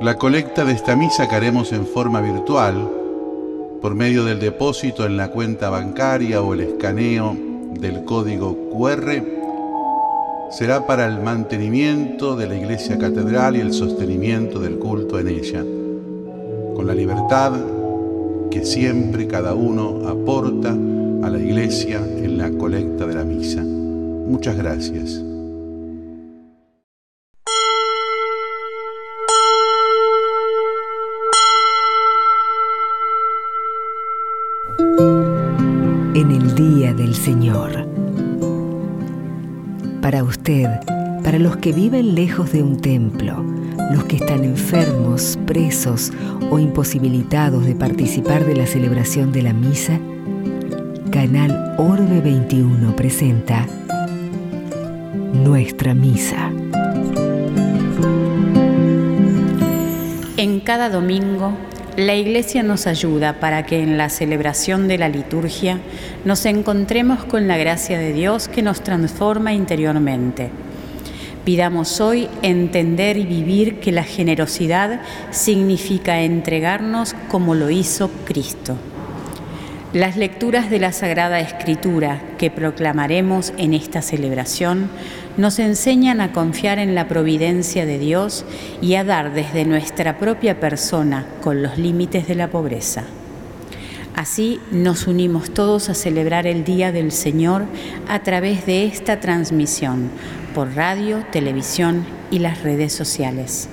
La colecta de esta misa que haremos en forma virtual, por medio del depósito en la cuenta bancaria o el escaneo del código QR, será para el mantenimiento de la iglesia catedral y el sostenimiento del culto en ella, con la libertad que siempre cada uno aporta a la iglesia en la colecta de la misa. Muchas gracias. Del Señor. Para usted, para los que viven lejos de un templo, los que están enfermos, presos o imposibilitados de participar de la celebración de la misa, Canal Orbe 21 presenta Nuestra Misa. En cada domingo la Iglesia nos ayuda para que en la celebración de la liturgia nos encontremos con la gracia de Dios que nos transforma interiormente. Pidamos hoy entender y vivir que la generosidad significa entregarnos como lo hizo Cristo. Las lecturas de la Sagrada Escritura que proclamaremos en esta celebración nos enseñan a confiar en la providencia de Dios y a dar desde nuestra propia persona con los límites de la pobreza. Así nos unimos todos a celebrar el Día del Señor a través de esta transmisión por radio, televisión y las redes sociales.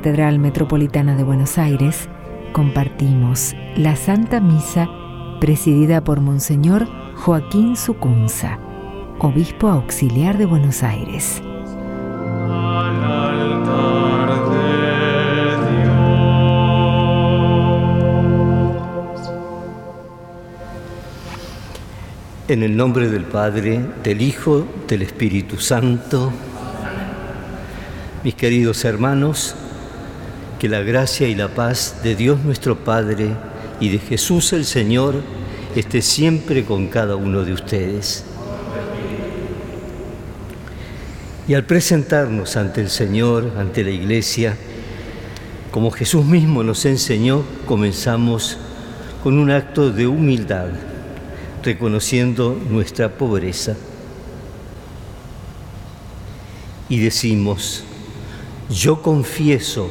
Catedral Metropolitana de Buenos Aires, compartimos la Santa Misa presidida por Monseñor Joaquín Sucunza, Obispo Auxiliar de Buenos Aires. En el nombre del Padre, del Hijo, del Espíritu Santo, mis queridos hermanos, que la gracia y la paz de Dios nuestro Padre y de Jesús el Señor esté siempre con cada uno de ustedes. Y al presentarnos ante el Señor, ante la Iglesia, como Jesús mismo nos enseñó, comenzamos con un acto de humildad, reconociendo nuestra pobreza. Y decimos, yo confieso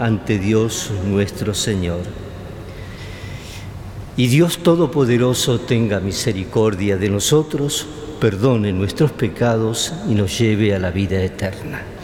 ante Dios nuestro Señor. Y Dios Todopoderoso tenga misericordia de nosotros, perdone nuestros pecados y nos lleve a la vida eterna.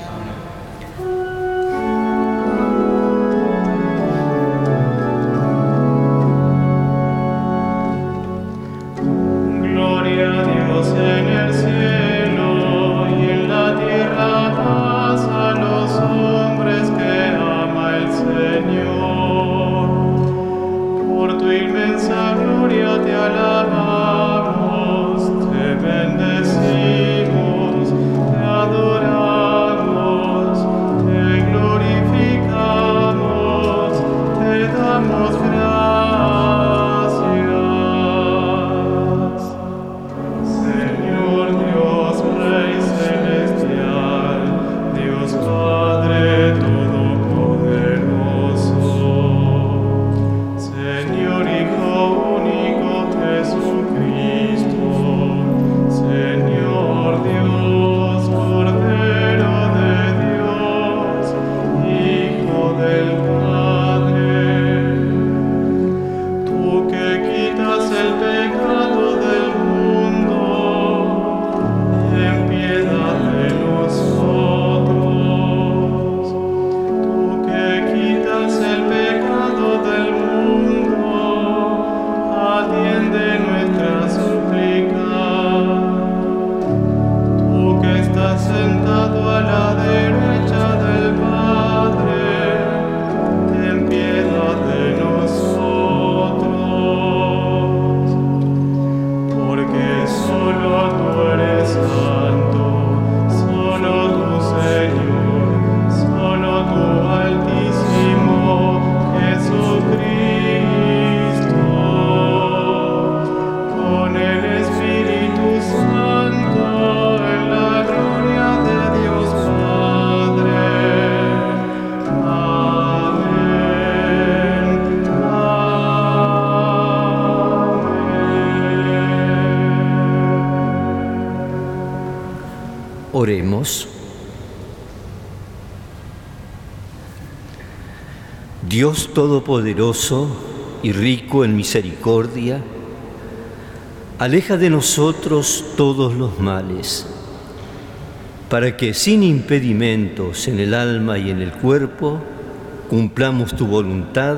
Todopoderoso y rico en misericordia, aleja de nosotros todos los males, para que sin impedimentos en el alma y en el cuerpo cumplamos tu voluntad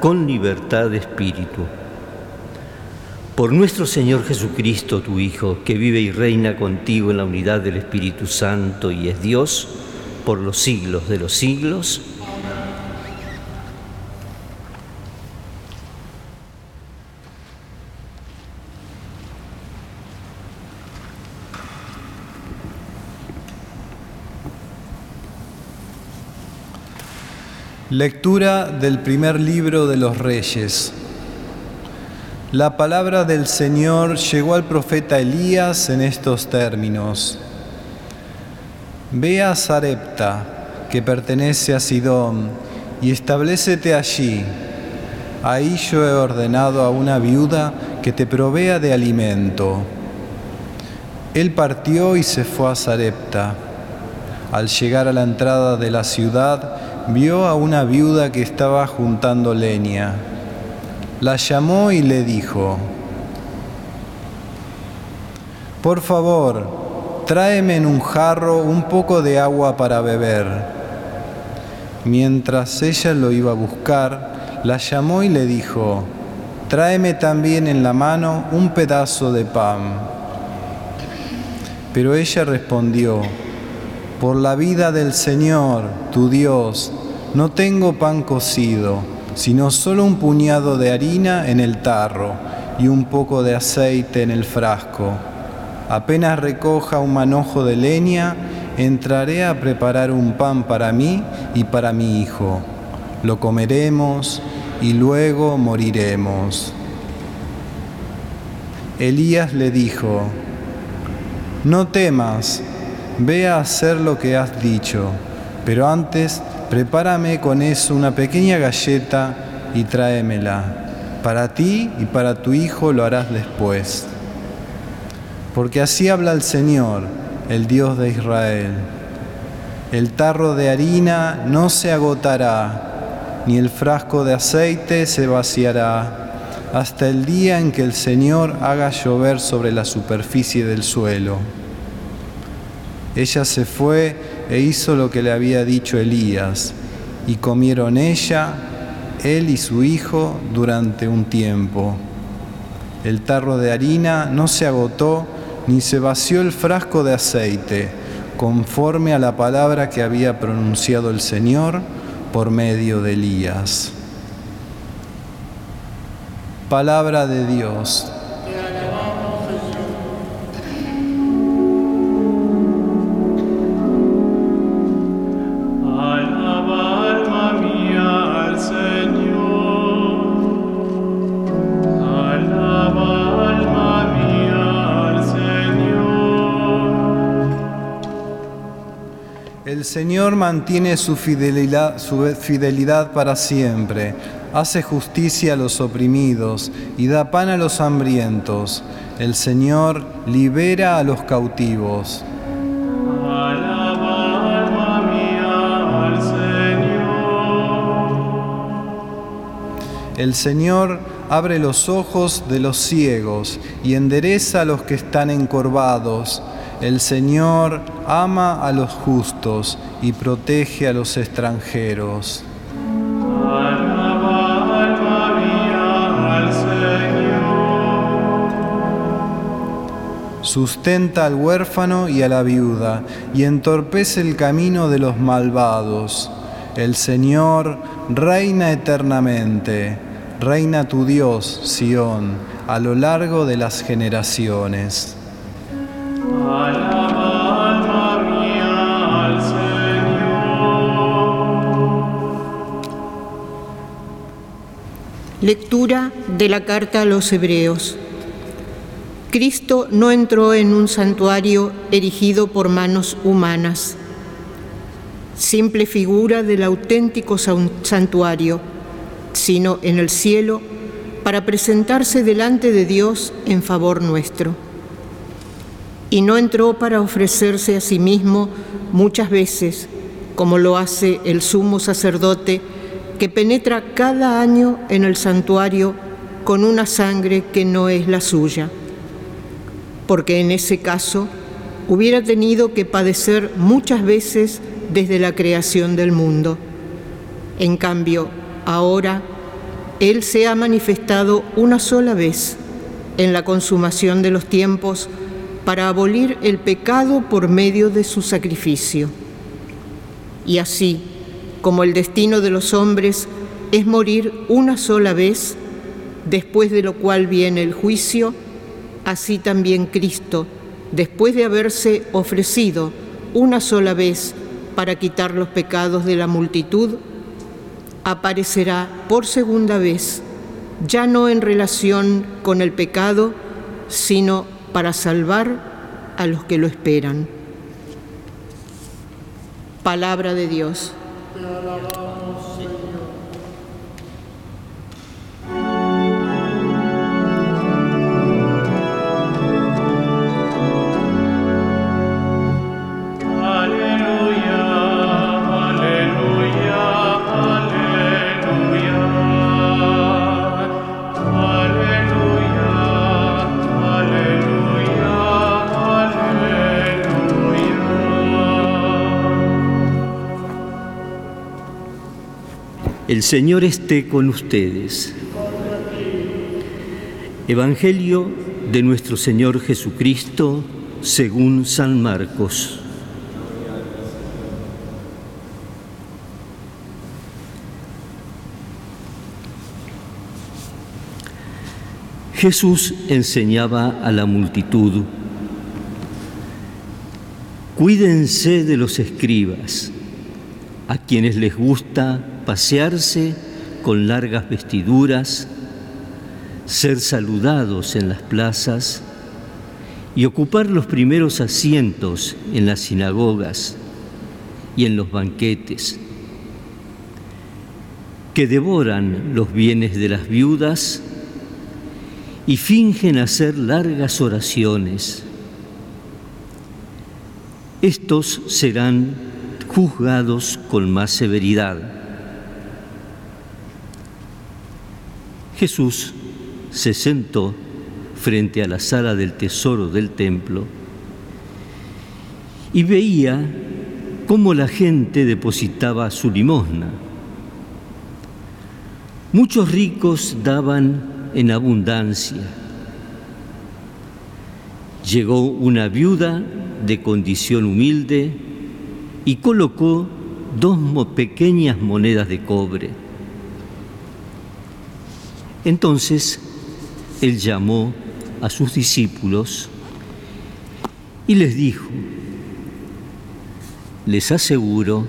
con libertad de espíritu. Por nuestro Señor Jesucristo, tu Hijo, que vive y reina contigo en la unidad del Espíritu Santo y es Dios por los siglos de los siglos. Lectura del primer libro de los Reyes. La palabra del Señor llegó al profeta Elías en estos términos. Ve a Sarepta, que pertenece a Sidón, y establecete allí. Ahí yo he ordenado a una viuda que te provea de alimento. Él partió y se fue a Sarepta. Al llegar a la entrada de la ciudad, vio a una viuda que estaba juntando leña. La llamó y le dijo, por favor, tráeme en un jarro un poco de agua para beber. Mientras ella lo iba a buscar, la llamó y le dijo, tráeme también en la mano un pedazo de pan. Pero ella respondió, por la vida del Señor, tu Dios, no tengo pan cocido, sino solo un puñado de harina en el tarro y un poco de aceite en el frasco. Apenas recoja un manojo de leña, entraré a preparar un pan para mí y para mi hijo. Lo comeremos y luego moriremos. Elías le dijo, no temas, ve a hacer lo que has dicho, pero antes prepárame con eso una pequeña galleta y tráemela. Para ti y para tu hijo lo harás después. Porque así habla el Señor, el Dios de Israel. El tarro de harina no se agotará, ni el frasco de aceite se vaciará, hasta el día en que el Señor haga llover sobre la superficie del suelo. Ella se fue e hizo lo que le había dicho Elías, y comieron ella, él y su hijo durante un tiempo. El tarro de harina no se agotó, ni se vació el frasco de aceite, conforme a la palabra que había pronunciado el Señor por medio de Elías. Palabra de Dios. Señor mantiene su fidelidad, para siempre, hace justicia a los oprimidos y da pan a los hambrientos. El Señor libera a los cautivos. El Señor abre los ojos de los ciegos y endereza a los que están encorvados. El Señor ama a los justos y protege a los extranjeros. Sustenta al huérfano y a la viuda y entorpece el camino de los malvados. El Señor reina eternamente. Reina tu Dios, Sión, a lo largo de las generaciones. Lectura de la carta a los Hebreos. Cristo no entró en un santuario erigido por manos humanas, simple figura del auténtico santuario, sino en el cielo para presentarse delante de Dios en favor nuestro. Y no entró para ofrecerse a sí mismo muchas veces, como lo hace el sumo sacerdote que penetra cada año en el santuario con una sangre que no es la suya, porque en ese caso hubiera tenido que padecer muchas veces desde la creación del mundo. En cambio, ahora Él se ha manifestado una sola vez en la consumación de los tiempos para abolir el pecado por medio de su sacrificio. Y así, como el destino de los hombres es morir una sola vez, después de lo cual viene el juicio, así también Cristo, después de haberse ofrecido una sola vez para quitar los pecados de la multitud, aparecerá por segunda vez, ya no en relación con el pecado, sino para salvar a los que lo esperan. Palabra de Dios. El Señor esté con ustedes. Evangelio de nuestro Señor Jesucristo según San Marcos. Jesús enseñaba a la multitud, cuídense de los escribas, a quienes les gusta pasearse con largas vestiduras, ser saludados en las plazas y ocupar los primeros asientos en las sinagogas y en los banquetes, que devoran los bienes de las viudas y fingen hacer largas oraciones. Estos serán juzgados con más severidad. Jesús se sentó frente a la sala del tesoro del templo y veía cómo la gente depositaba su limosna. Muchos ricos daban en abundancia. Llegó una viuda de condición humilde y colocó dos pequeñas monedas de cobre. Entonces él llamó a sus discípulos y les dijo, les aseguro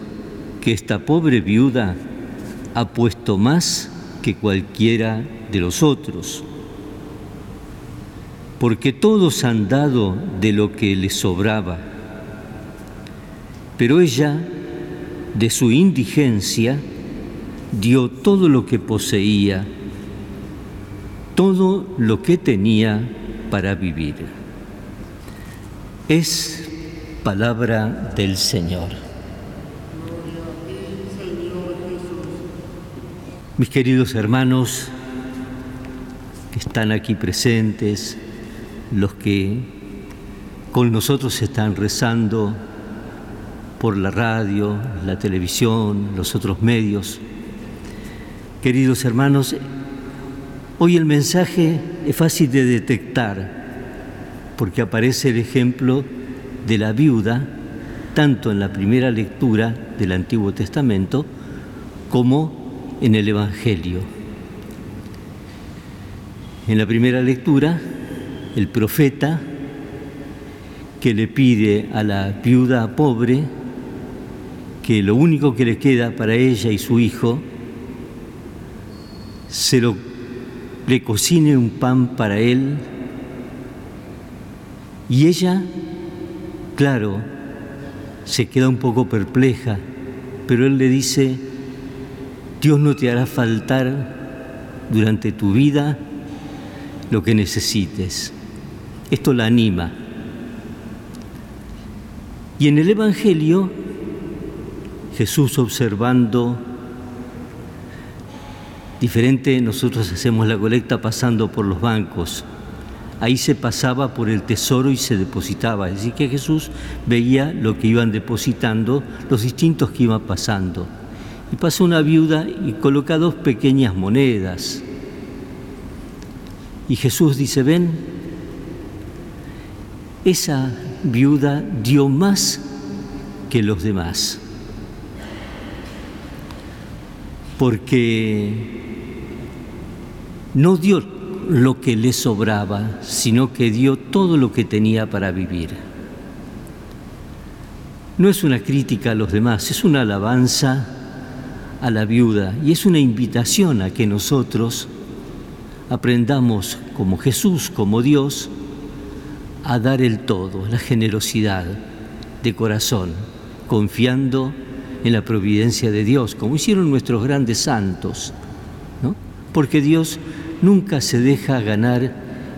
que esta pobre viuda ha puesto más que cualquiera de los otros, porque todos han dado de lo que les sobraba, pero ella, de su indigencia, dio todo lo que poseía todo lo que tenía para vivir. Es palabra del Señor. Mis queridos hermanos que están aquí presentes, los que con nosotros están rezando por la radio, la televisión, los otros medios, queridos hermanos, Hoy el mensaje es fácil de detectar porque aparece el ejemplo de la viuda tanto en la primera lectura del Antiguo Testamento como en el Evangelio. En la primera lectura, el profeta que le pide a la viuda pobre que lo único que le queda para ella y su hijo se lo le cocine un pan para él y ella, claro, se queda un poco perpleja, pero él le dice, Dios no te hará faltar durante tu vida lo que necesites. Esto la anima. Y en el Evangelio, Jesús observando diferente, nosotros hacemos la colecta pasando por los bancos. Ahí se pasaba por el tesoro y se depositaba. Es decir, que Jesús veía lo que iban depositando, los distintos que iban pasando. Y pasó una viuda y coloca dos pequeñas monedas. Y Jesús dice, ven, esa viuda dio más que los demás. Porque no dio lo que le sobraba, sino que dio todo lo que tenía para vivir. No es una crítica a los demás, es una alabanza a la viuda y es una invitación a que nosotros aprendamos como Jesús, como Dios, a dar el todo, la generosidad de corazón, confiando en la providencia de Dios, como hicieron nuestros grandes santos, ¿no? porque Dios nunca se deja ganar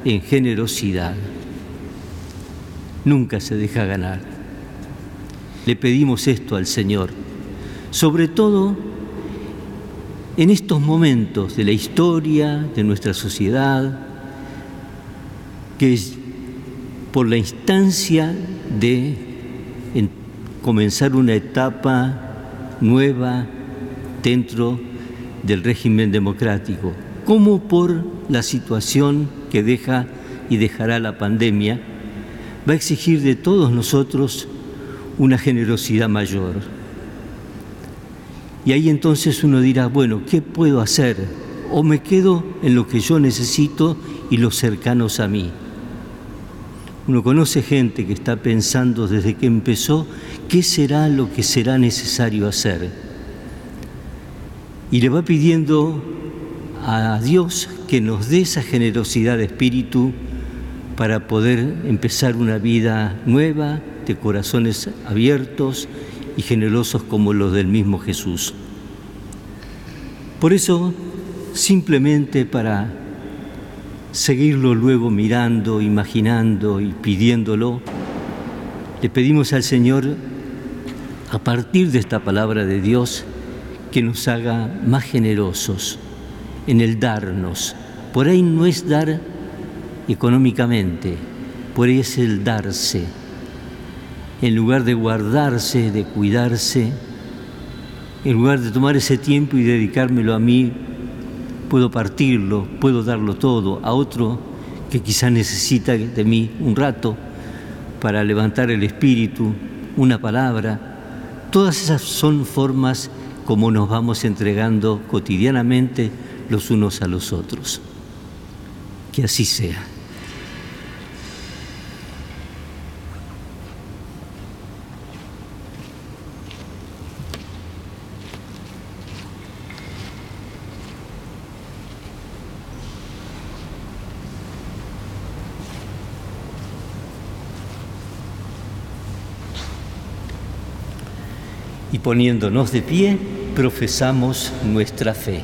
en generosidad, nunca se deja ganar. Le pedimos esto al Señor, sobre todo en estos momentos de la historia, de nuestra sociedad, que es por la instancia de comenzar una etapa nueva dentro del régimen democrático, como por la situación que deja y dejará la pandemia, va a exigir de todos nosotros una generosidad mayor y ahí entonces uno dirá, bueno, ¿qué puedo hacer? O me quedo en lo que yo necesito y los cercanos a mí. Uno conoce gente que está pensando desde que empezó qué será lo que será necesario hacer. Y le va pidiendo a Dios que nos dé esa generosidad de espíritu para poder empezar una vida nueva, de corazones abiertos y generosos como los del mismo Jesús. Por eso, simplemente para seguirlo luego mirando, imaginando y pidiéndolo, le pedimos al Señor, a partir de esta palabra de Dios, que nos haga más generosos en el darnos. Por ahí no es dar económicamente, por ahí es el darse en lugar de guardarse, de cuidarse, en lugar de tomar ese tiempo y dedicármelo a mí, puedo partirlo, puedo darlo todo a otro que quizá necesita de mí un rato para levantar el espíritu, una palabra. Todas esas son formas como nos vamos entregando cotidianamente los unos a los otros. Que así sea. y poniéndonos de pie, profesamos nuestra fe.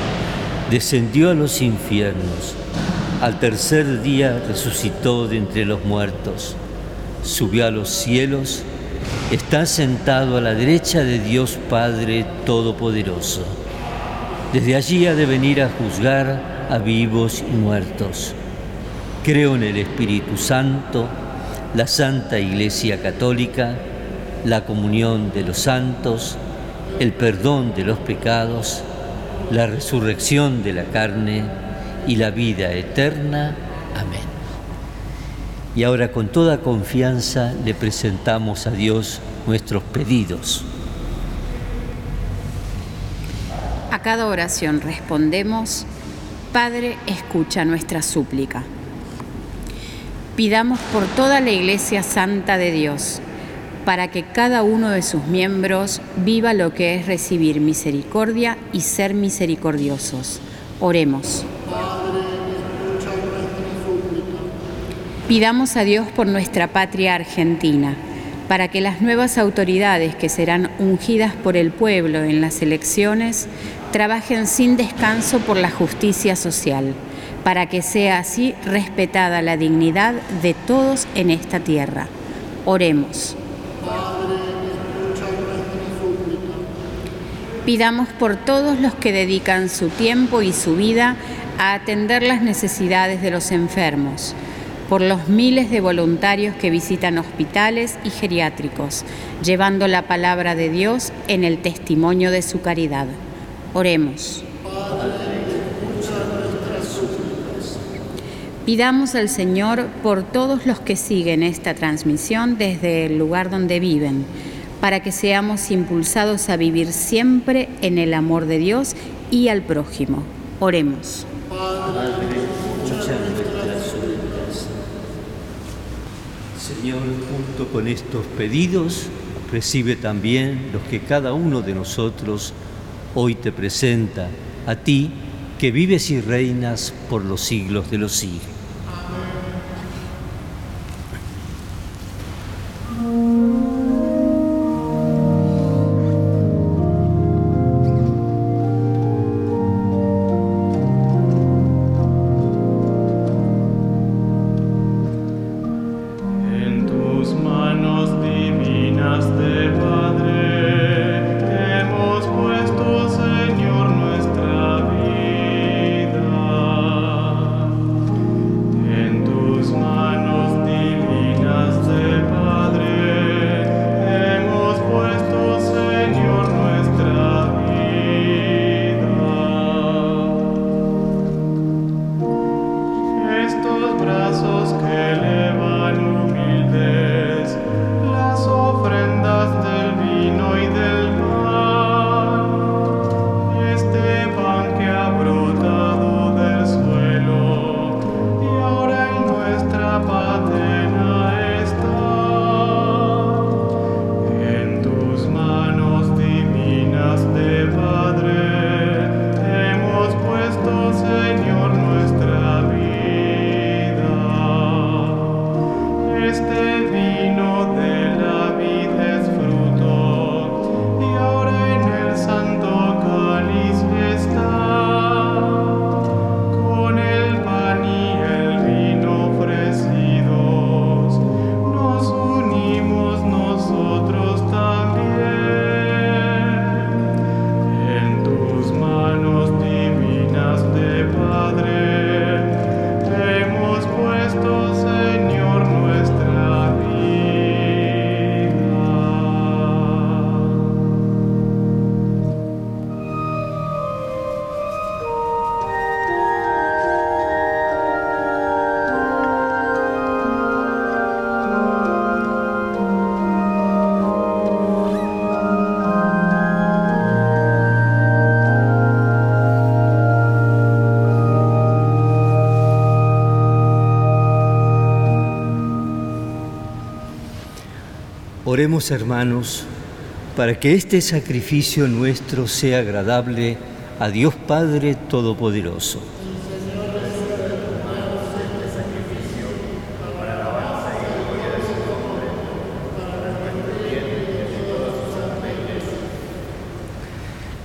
descendió a los infiernos, al tercer día resucitó de entre los muertos, subió a los cielos, está sentado a la derecha de Dios Padre Todopoderoso. Desde allí ha de venir a juzgar a vivos y muertos. Creo en el Espíritu Santo, la Santa Iglesia Católica, la comunión de los santos, el perdón de los pecados, la resurrección de la carne y la vida eterna. Amén. Y ahora con toda confianza le presentamos a Dios nuestros pedidos. A cada oración respondemos, Padre, escucha nuestra súplica. Pidamos por toda la Iglesia Santa de Dios para que cada uno de sus miembros viva lo que es recibir misericordia y ser misericordiosos. Oremos. Pidamos a Dios por nuestra patria argentina, para que las nuevas autoridades que serán ungidas por el pueblo en las elecciones trabajen sin descanso por la justicia social, para que sea así respetada la dignidad de todos en esta tierra. Oremos. Pidamos por todos los que dedican su tiempo y su vida a atender las necesidades de los enfermos, por los miles de voluntarios que visitan hospitales y geriátricos, llevando la palabra de Dios en el testimonio de su caridad. Oremos. Pidamos al Señor por todos los que siguen esta transmisión desde el lugar donde viven para que seamos impulsados a vivir siempre en el amor de Dios y al prójimo. Oremos. Señor, junto con estos pedidos, recibe también los que cada uno de nosotros hoy te presenta a ti, que vives y reinas por los siglos de los siglos. Oremos hermanos para que este sacrificio nuestro sea agradable a Dios Padre Todopoderoso.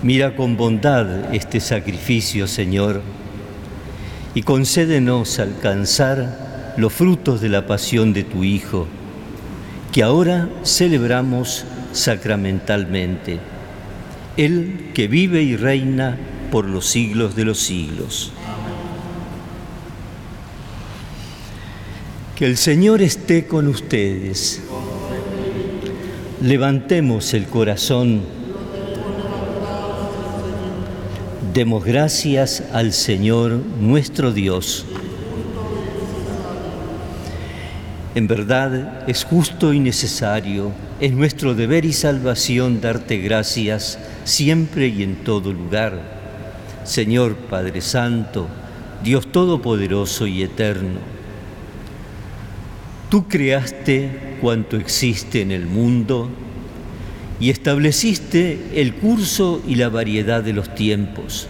Mira con bondad este sacrificio, Señor, y concédenos alcanzar los frutos de la pasión de tu Hijo que ahora celebramos sacramentalmente, el que vive y reina por los siglos de los siglos. Que el Señor esté con ustedes. Levantemos el corazón. Demos gracias al Señor nuestro Dios. En verdad es justo y necesario, es nuestro deber y salvación darte gracias siempre y en todo lugar. Señor Padre Santo, Dios Todopoderoso y Eterno, Tú creaste cuanto existe en el mundo y estableciste el curso y la variedad de los tiempos.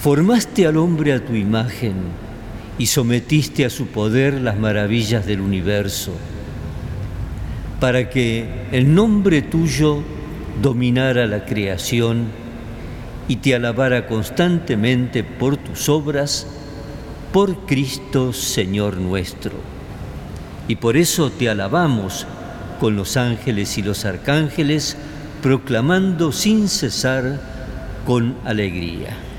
Formaste al hombre a tu imagen y sometiste a su poder las maravillas del universo, para que el nombre tuyo dominara la creación y te alabara constantemente por tus obras, por Cristo Señor nuestro. Y por eso te alabamos con los ángeles y los arcángeles, proclamando sin cesar con alegría.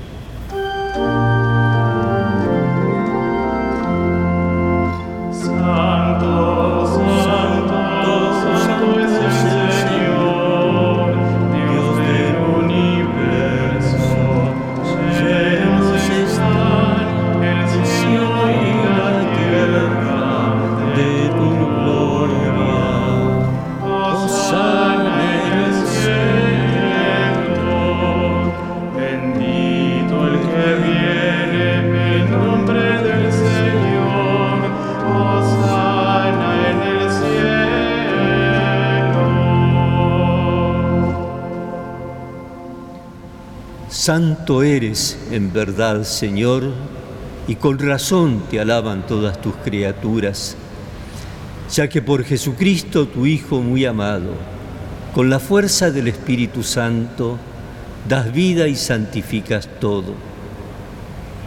Santo eres en verdad, Señor, y con razón te alaban todas tus criaturas, ya que por Jesucristo, tu Hijo muy amado, con la fuerza del Espíritu Santo, das vida y santificas todo,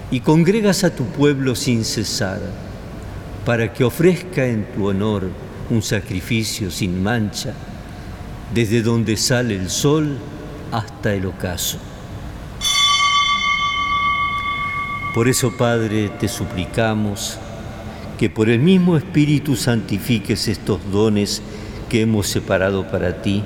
y congregas a tu pueblo sin cesar, para que ofrezca en tu honor un sacrificio sin mancha, desde donde sale el sol hasta el ocaso. Por eso, Padre, te suplicamos que por el mismo Espíritu santifiques estos dones que hemos separado para ti,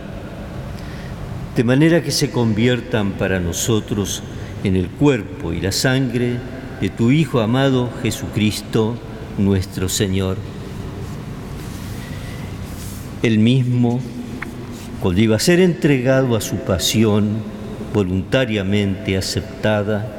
de manera que se conviertan para nosotros en el cuerpo y la sangre de tu Hijo amado Jesucristo, nuestro Señor. El mismo, cuando iba a ser entregado a su pasión voluntariamente aceptada,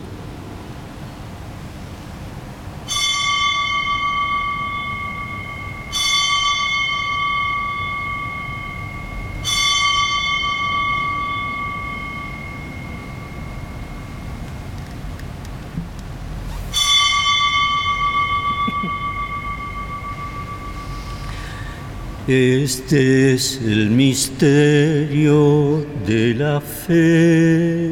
Este es el misterio de la fe.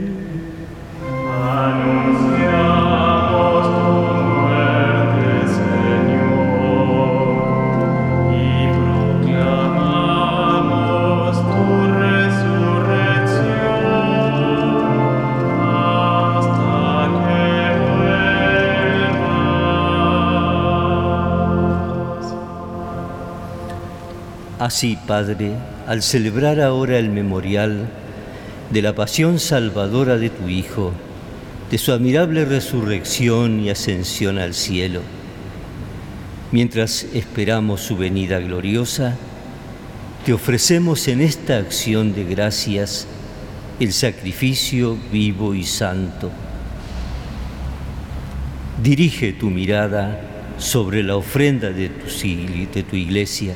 Así, Padre, al celebrar ahora el memorial de la pasión salvadora de tu Hijo, de su admirable resurrección y ascensión al cielo, mientras esperamos su venida gloriosa, te ofrecemos en esta acción de gracias el sacrificio vivo y santo. Dirige tu mirada sobre la ofrenda de tu, de tu iglesia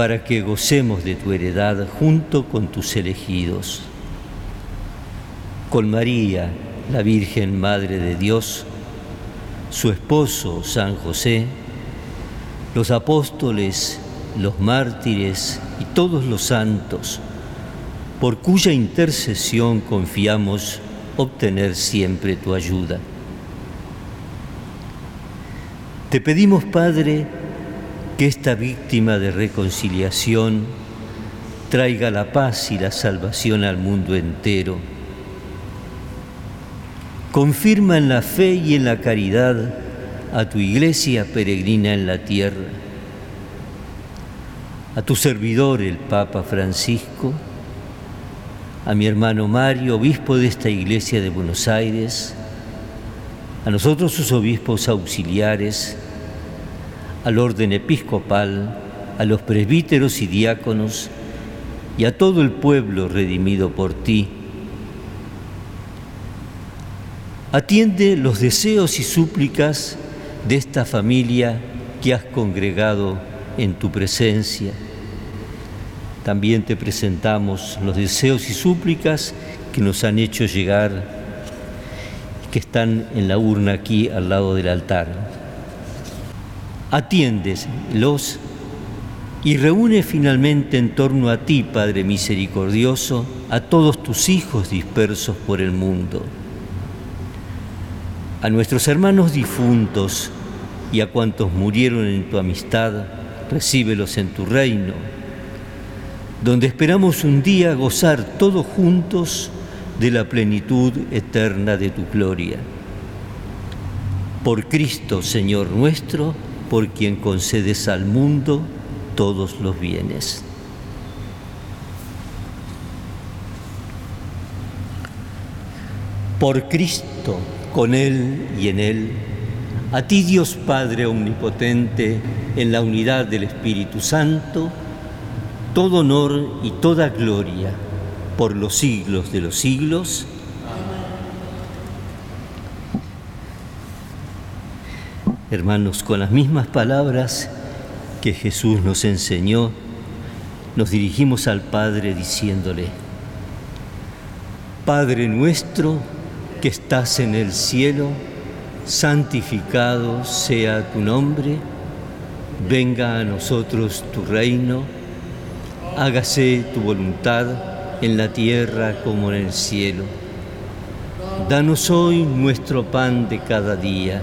para que gocemos de tu heredad junto con tus elegidos. Con María, la Virgen Madre de Dios, su esposo San José, los apóstoles, los mártires y todos los santos, por cuya intercesión confiamos obtener siempre tu ayuda. Te pedimos, Padre, que esta víctima de reconciliación traiga la paz y la salvación al mundo entero. Confirma en la fe y en la caridad a tu iglesia peregrina en la tierra, a tu servidor el Papa Francisco, a mi hermano Mario, obispo de esta iglesia de Buenos Aires, a nosotros sus obispos auxiliares, al orden episcopal, a los presbíteros y diáconos y a todo el pueblo redimido por ti. Atiende los deseos y súplicas de esta familia que has congregado en tu presencia también te presentamos los deseos y súplicas que nos han hecho llegar, que están en la urna aquí al lado del altar. Atiéndelos y reúne finalmente en torno a ti, Padre misericordioso, a todos tus hijos dispersos por el mundo. A nuestros hermanos difuntos y a cuantos murieron en tu amistad, recíbelos en tu reino donde esperamos un día gozar todos juntos de la plenitud eterna de tu gloria. Por Cristo, Señor nuestro, por quien concedes al mundo todos los bienes. Por Cristo, con Él y en Él, a ti Dios Padre Omnipotente, en la unidad del Espíritu Santo, todo honor y toda gloria por los siglos de los siglos. Hermanos, con las mismas palabras que Jesús nos enseñó, nos dirigimos al Padre diciéndole, Padre nuestro que estás en el cielo, santificado sea tu nombre, venga a nosotros tu reino hágase tu voluntad en la tierra como en el cielo. Danos hoy nuestro pan de cada día.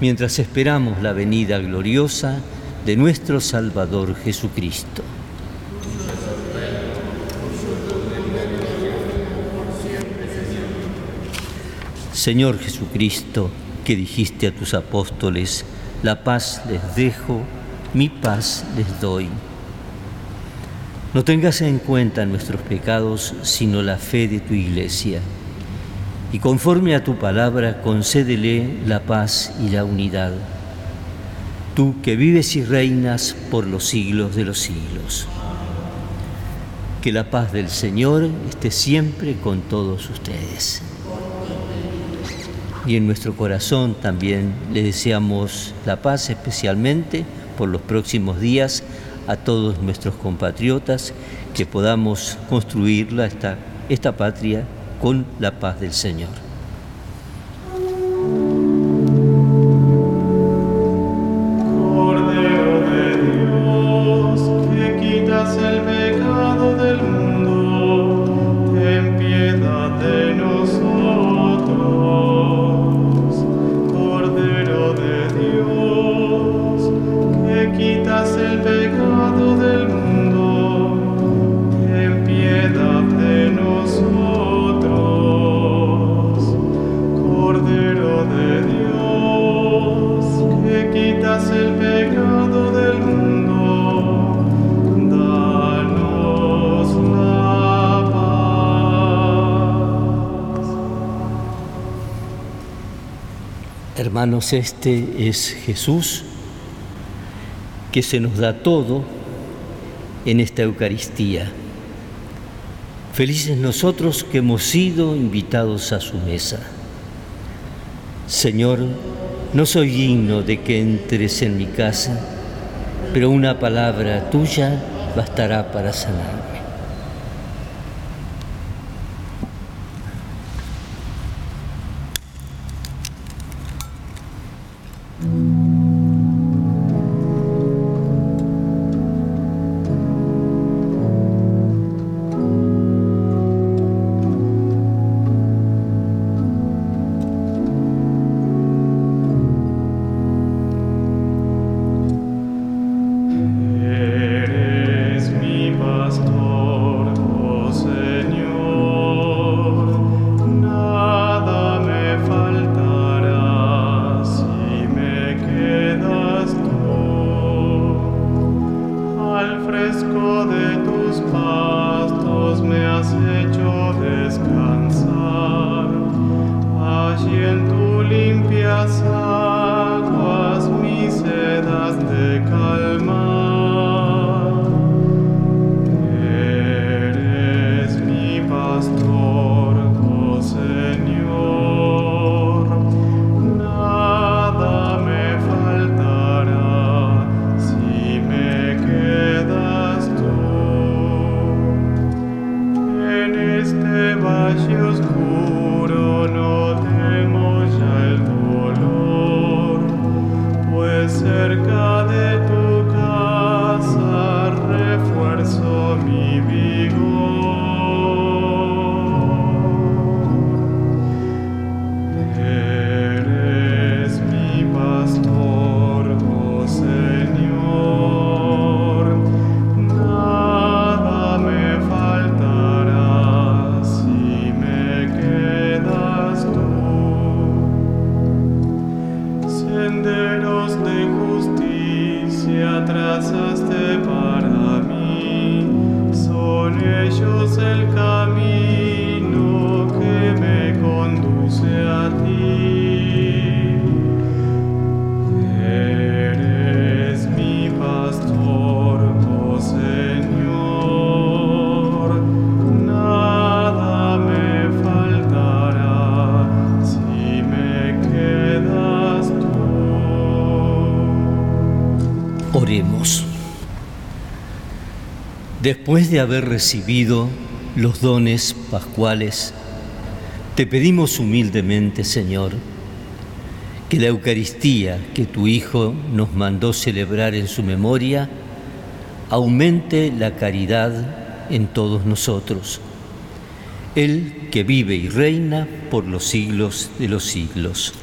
mientras esperamos la venida gloriosa de nuestro Salvador Jesucristo. Señor Jesucristo, que dijiste a tus apóstoles, la paz les dejo, mi paz les doy. No tengas en cuenta nuestros pecados, sino la fe de tu iglesia. Y conforme a tu palabra, concédele la paz y la unidad. Tú que vives y reinas por los siglos de los siglos. Que la paz del Señor esté siempre con todos ustedes. Y en nuestro corazón también le deseamos la paz especialmente por los próximos días a todos nuestros compatriotas que podamos construirla esta, esta patria con la paz del Señor. Hermanos, este es Jesús que se nos da todo en esta Eucaristía. Felices nosotros que hemos sido invitados a su mesa. Señor, no soy digno de que entres en mi casa, pero una palabra tuya bastará para sanar. Después de haber recibido los dones pascuales, te pedimos humildemente, Señor, que la Eucaristía que tu Hijo nos mandó celebrar en su memoria aumente la caridad en todos nosotros. Él que vive y reina por los siglos de los siglos.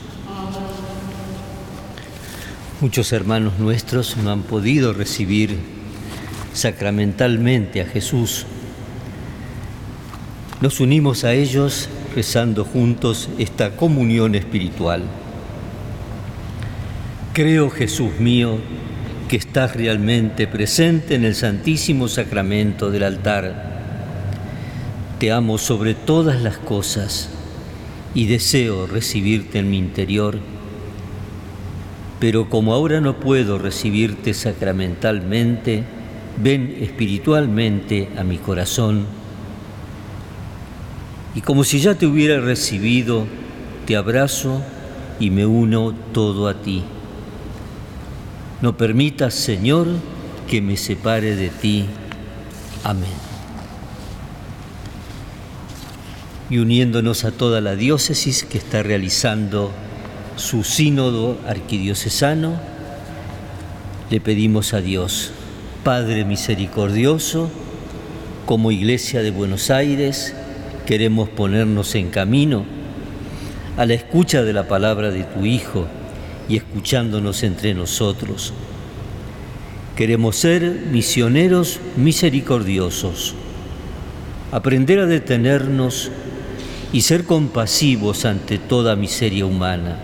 Muchos hermanos nuestros no han podido recibir sacramentalmente a Jesús. Nos unimos a ellos rezando juntos esta comunión espiritual. Creo, Jesús mío, que estás realmente presente en el Santísimo Sacramento del altar. Te amo sobre todas las cosas y deseo recibirte en mi interior. Pero como ahora no puedo recibirte sacramentalmente, ven espiritualmente a mi corazón y como si ya te hubiera recibido, te abrazo y me uno todo a ti. No permitas, Señor, que me separe de ti. Amén. Y uniéndonos a toda la diócesis que está realizando su sínodo arquidiocesano, le pedimos a Dios, Padre misericordioso, como Iglesia de Buenos Aires, queremos ponernos en camino a la escucha de la palabra de tu Hijo y escuchándonos entre nosotros. Queremos ser misioneros misericordiosos, aprender a detenernos y ser compasivos ante toda miseria humana.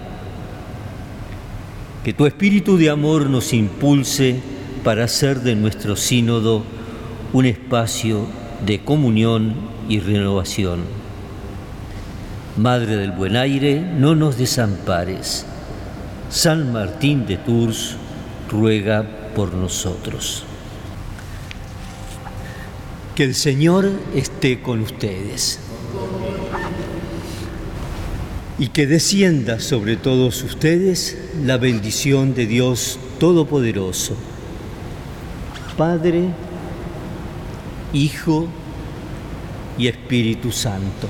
Que tu espíritu de amor nos impulse para hacer de nuestro sínodo un espacio de comunión y renovación. Madre del buen aire, no nos desampares. San Martín de Tours ruega por nosotros. Que el Señor esté con ustedes y que descienda sobre todos ustedes la bendición de Dios Todopoderoso, Padre, Hijo y Espíritu Santo.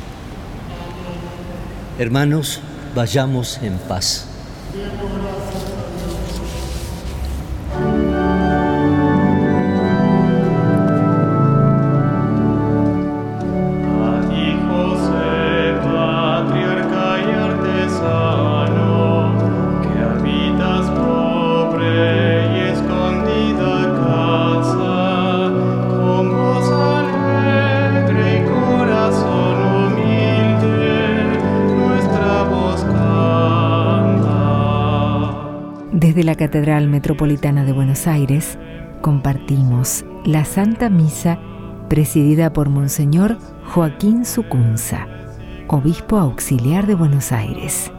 Hermanos, vayamos en paz. Catedral Metropolitana de Buenos Aires compartimos la Santa Misa presidida por Monseñor Joaquín Sucunza, Obispo Auxiliar de Buenos Aires.